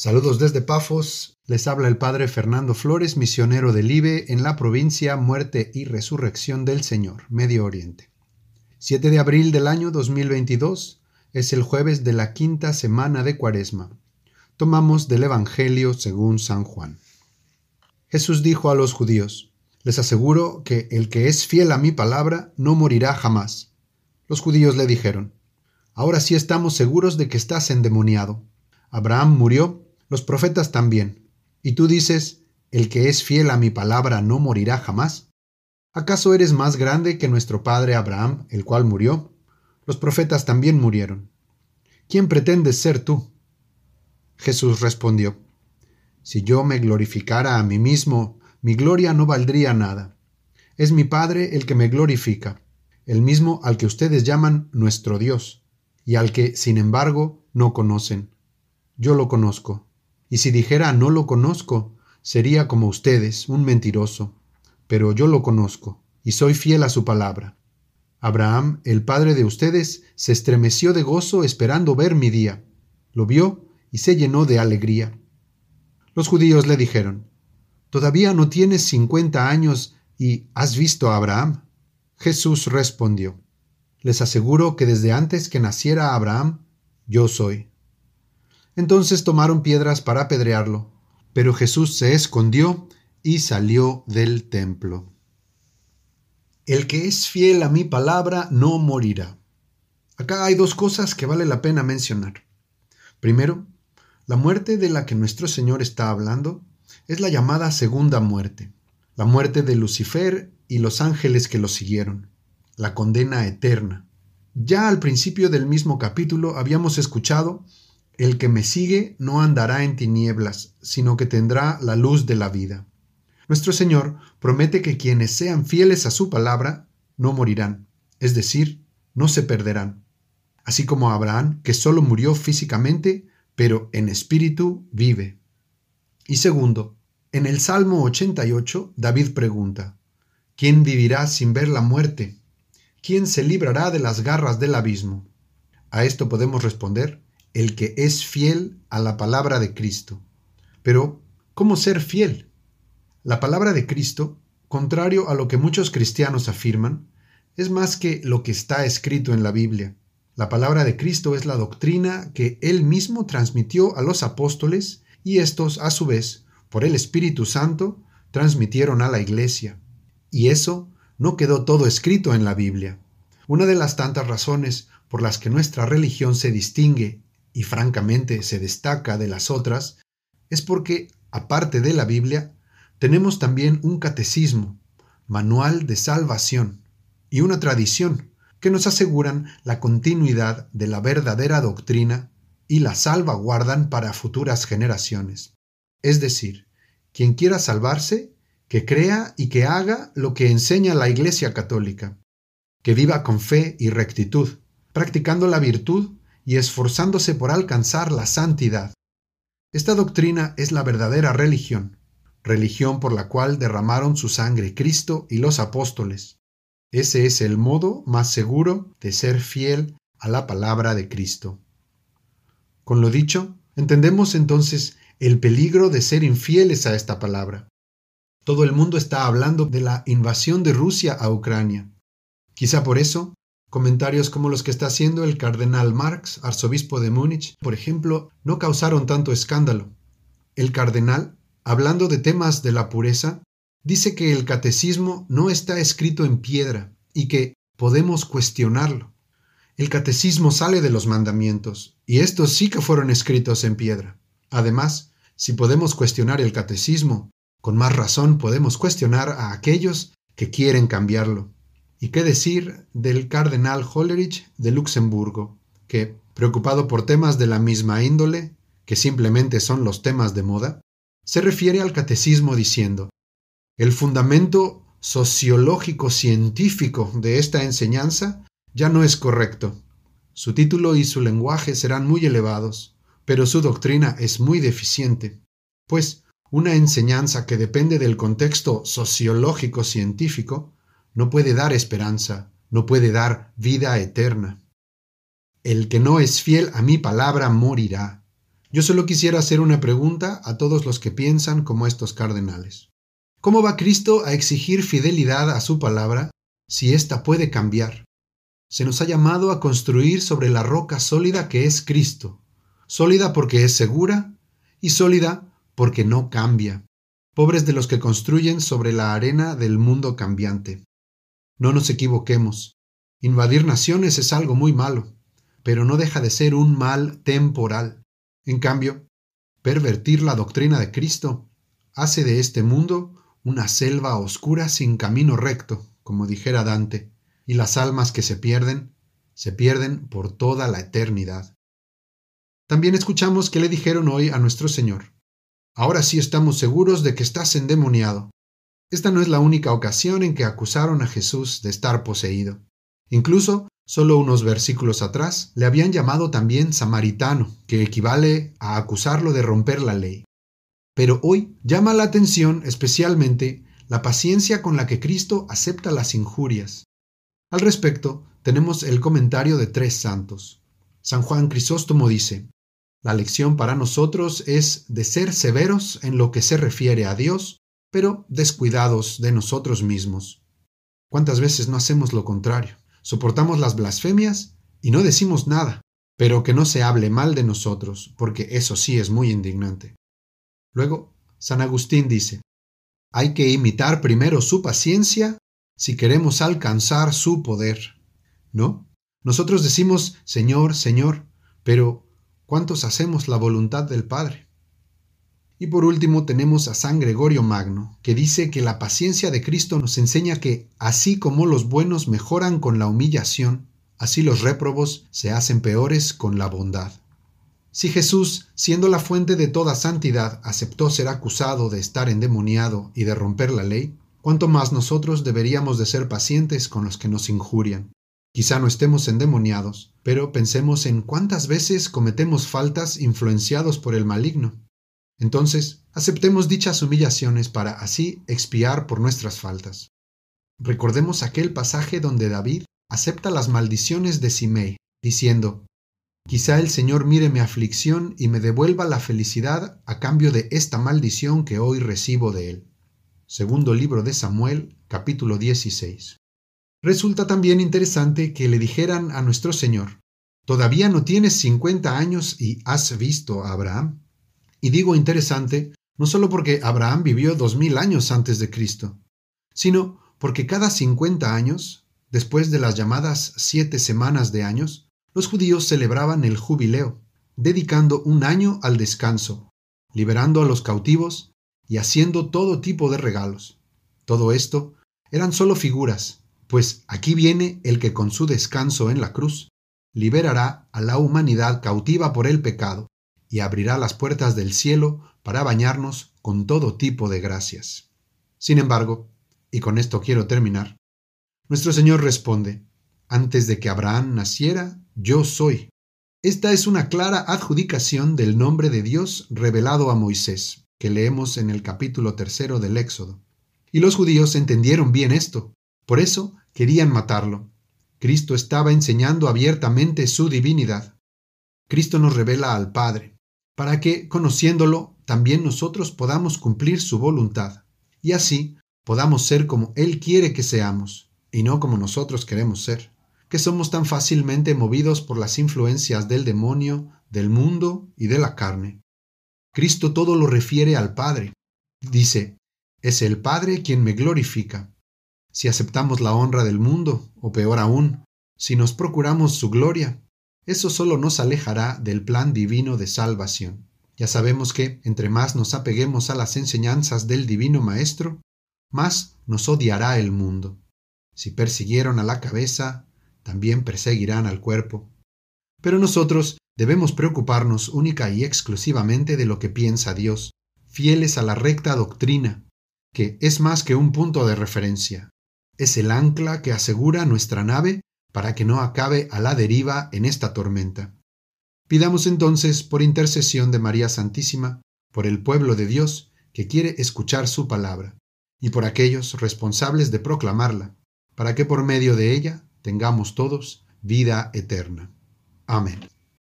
Saludos desde Pafos. Les habla el Padre Fernando Flores, misionero del IBE en la provincia Muerte y Resurrección del Señor, Medio Oriente. 7 de abril del año 2022 es el jueves de la quinta semana de Cuaresma. Tomamos del Evangelio según San Juan. Jesús dijo a los judíos, Les aseguro que el que es fiel a mi palabra no morirá jamás. Los judíos le dijeron, Ahora sí estamos seguros de que estás endemoniado. Abraham murió los profetas también. Y tú dices, el que es fiel a mi palabra no morirá jamás. ¿Acaso eres más grande que nuestro padre Abraham, el cual murió? Los profetas también murieron. ¿Quién pretendes ser tú? Jesús respondió, Si yo me glorificara a mí mismo, mi gloria no valdría nada. Es mi Padre el que me glorifica, el mismo al que ustedes llaman nuestro Dios, y al que, sin embargo, no conocen. Yo lo conozco y si dijera no lo conozco, sería como ustedes, un mentiroso. Pero yo lo conozco, y soy fiel a su palabra. Abraham, el padre de ustedes, se estremeció de gozo esperando ver mi día. Lo vio y se llenó de alegría. Los judíos le dijeron, ¿Todavía no tienes cincuenta años y has visto a Abraham? Jesús respondió, Les aseguro que desde antes que naciera Abraham, yo soy. Entonces tomaron piedras para apedrearlo, pero Jesús se escondió y salió del templo. El que es fiel a mi palabra no morirá. Acá hay dos cosas que vale la pena mencionar. Primero, la muerte de la que nuestro Señor está hablando es la llamada segunda muerte, la muerte de Lucifer y los ángeles que lo siguieron, la condena eterna. Ya al principio del mismo capítulo habíamos escuchado el que me sigue no andará en tinieblas, sino que tendrá la luz de la vida. Nuestro Señor promete que quienes sean fieles a su palabra no morirán, es decir, no se perderán. Así como Abraham, que solo murió físicamente, pero en espíritu vive. Y segundo, en el Salmo 88, David pregunta, ¿quién vivirá sin ver la muerte? ¿Quién se librará de las garras del abismo? A esto podemos responder, el que es fiel a la palabra de Cristo. Pero, ¿cómo ser fiel? La palabra de Cristo, contrario a lo que muchos cristianos afirman, es más que lo que está escrito en la Biblia. La palabra de Cristo es la doctrina que Él mismo transmitió a los apóstoles y estos, a su vez, por el Espíritu Santo, transmitieron a la Iglesia. Y eso no quedó todo escrito en la Biblia. Una de las tantas razones por las que nuestra religión se distingue y francamente se destaca de las otras, es porque, aparte de la Biblia, tenemos también un catecismo, manual de salvación, y una tradición que nos aseguran la continuidad de la verdadera doctrina y la salvaguardan para futuras generaciones. Es decir, quien quiera salvarse, que crea y que haga lo que enseña la Iglesia Católica, que viva con fe y rectitud, practicando la virtud y esforzándose por alcanzar la santidad. Esta doctrina es la verdadera religión, religión por la cual derramaron su sangre Cristo y los apóstoles. Ese es el modo más seguro de ser fiel a la palabra de Cristo. Con lo dicho, entendemos entonces el peligro de ser infieles a esta palabra. Todo el mundo está hablando de la invasión de Rusia a Ucrania. Quizá por eso Comentarios como los que está haciendo el cardenal Marx, arzobispo de Múnich, por ejemplo, no causaron tanto escándalo. El cardenal, hablando de temas de la pureza, dice que el catecismo no está escrito en piedra y que podemos cuestionarlo. El catecismo sale de los mandamientos, y estos sí que fueron escritos en piedra. Además, si podemos cuestionar el catecismo, con más razón podemos cuestionar a aquellos que quieren cambiarlo. ¿Y qué decir del cardenal Hollerich de Luxemburgo, que, preocupado por temas de la misma índole, que simplemente son los temas de moda, se refiere al catecismo diciendo, el fundamento sociológico científico de esta enseñanza ya no es correcto. Su título y su lenguaje serán muy elevados, pero su doctrina es muy deficiente, pues una enseñanza que depende del contexto sociológico científico no puede dar esperanza, no puede dar vida eterna. El que no es fiel a mi palabra morirá. Yo solo quisiera hacer una pregunta a todos los que piensan como estos cardenales. ¿Cómo va Cristo a exigir fidelidad a su palabra si ésta puede cambiar? Se nos ha llamado a construir sobre la roca sólida que es Cristo, sólida porque es segura y sólida porque no cambia. Pobres de los que construyen sobre la arena del mundo cambiante. No nos equivoquemos. Invadir naciones es algo muy malo, pero no deja de ser un mal temporal. En cambio, pervertir la doctrina de Cristo hace de este mundo una selva oscura sin camino recto, como dijera Dante, y las almas que se pierden, se pierden por toda la eternidad. También escuchamos que le dijeron hoy a nuestro Señor, Ahora sí estamos seguros de que estás endemoniado. Esta no es la única ocasión en que acusaron a Jesús de estar poseído. Incluso, solo unos versículos atrás, le habían llamado también samaritano, que equivale a acusarlo de romper la ley. Pero hoy llama la atención especialmente la paciencia con la que Cristo acepta las injurias. Al respecto, tenemos el comentario de tres santos. San Juan Crisóstomo dice, la lección para nosotros es de ser severos en lo que se refiere a Dios, pero descuidados de nosotros mismos. ¿Cuántas veces no hacemos lo contrario? Soportamos las blasfemias y no decimos nada, pero que no se hable mal de nosotros, porque eso sí es muy indignante. Luego, San Agustín dice, hay que imitar primero su paciencia si queremos alcanzar su poder. ¿No? Nosotros decimos Señor, Señor, pero ¿Cuántos hacemos la voluntad del Padre? Y por último tenemos a San Gregorio Magno, que dice que la paciencia de Cristo nos enseña que, así como los buenos mejoran con la humillación, así los réprobos se hacen peores con la bondad. Si Jesús, siendo la fuente de toda santidad, aceptó ser acusado de estar endemoniado y de romper la ley, cuánto más nosotros deberíamos de ser pacientes con los que nos injurian. Quizá no estemos endemoniados, pero pensemos en cuántas veces cometemos faltas influenciados por el maligno. Entonces, aceptemos dichas humillaciones para así expiar por nuestras faltas. Recordemos aquel pasaje donde David acepta las maldiciones de Simei, diciendo, Quizá el Señor mire mi aflicción y me devuelva la felicidad a cambio de esta maldición que hoy recibo de él. Segundo libro de Samuel, capítulo 16. Resulta también interesante que le dijeran a nuestro Señor, ¿todavía no tienes 50 años y has visto a Abraham? Y digo interesante, no solo porque Abraham vivió dos mil años antes de Cristo, sino porque cada 50 años, después de las llamadas siete semanas de años, los judíos celebraban el jubileo, dedicando un año al descanso, liberando a los cautivos y haciendo todo tipo de regalos. Todo esto eran solo figuras, pues aquí viene el que con su descanso en la cruz liberará a la humanidad cautiva por el pecado y abrirá las puertas del cielo para bañarnos con todo tipo de gracias. Sin embargo, y con esto quiero terminar, nuestro Señor responde, antes de que Abraham naciera, yo soy. Esta es una clara adjudicación del nombre de Dios revelado a Moisés, que leemos en el capítulo tercero del Éxodo. Y los judíos entendieron bien esto, por eso querían matarlo. Cristo estaba enseñando abiertamente su divinidad. Cristo nos revela al Padre, para que, conociéndolo, también nosotros podamos cumplir su voluntad, y así podamos ser como Él quiere que seamos, y no como nosotros queremos ser, que somos tan fácilmente movidos por las influencias del demonio, del mundo y de la carne. Cristo todo lo refiere al Padre. Dice, es el Padre quien me glorifica, si aceptamos la honra del mundo, o peor aún, si nos procuramos su gloria, eso solo nos alejará del plan divino de salvación. Ya sabemos que, entre más nos apeguemos a las enseñanzas del Divino Maestro, más nos odiará el mundo. Si persiguieron a la cabeza, también perseguirán al cuerpo. Pero nosotros debemos preocuparnos única y exclusivamente de lo que piensa Dios, fieles a la recta doctrina, que es más que un punto de referencia, es el ancla que asegura nuestra nave para que no acabe a la deriva en esta tormenta. Pidamos entonces, por intercesión de María Santísima, por el pueblo de Dios que quiere escuchar su palabra, y por aquellos responsables de proclamarla, para que por medio de ella tengamos todos vida eterna. Amén.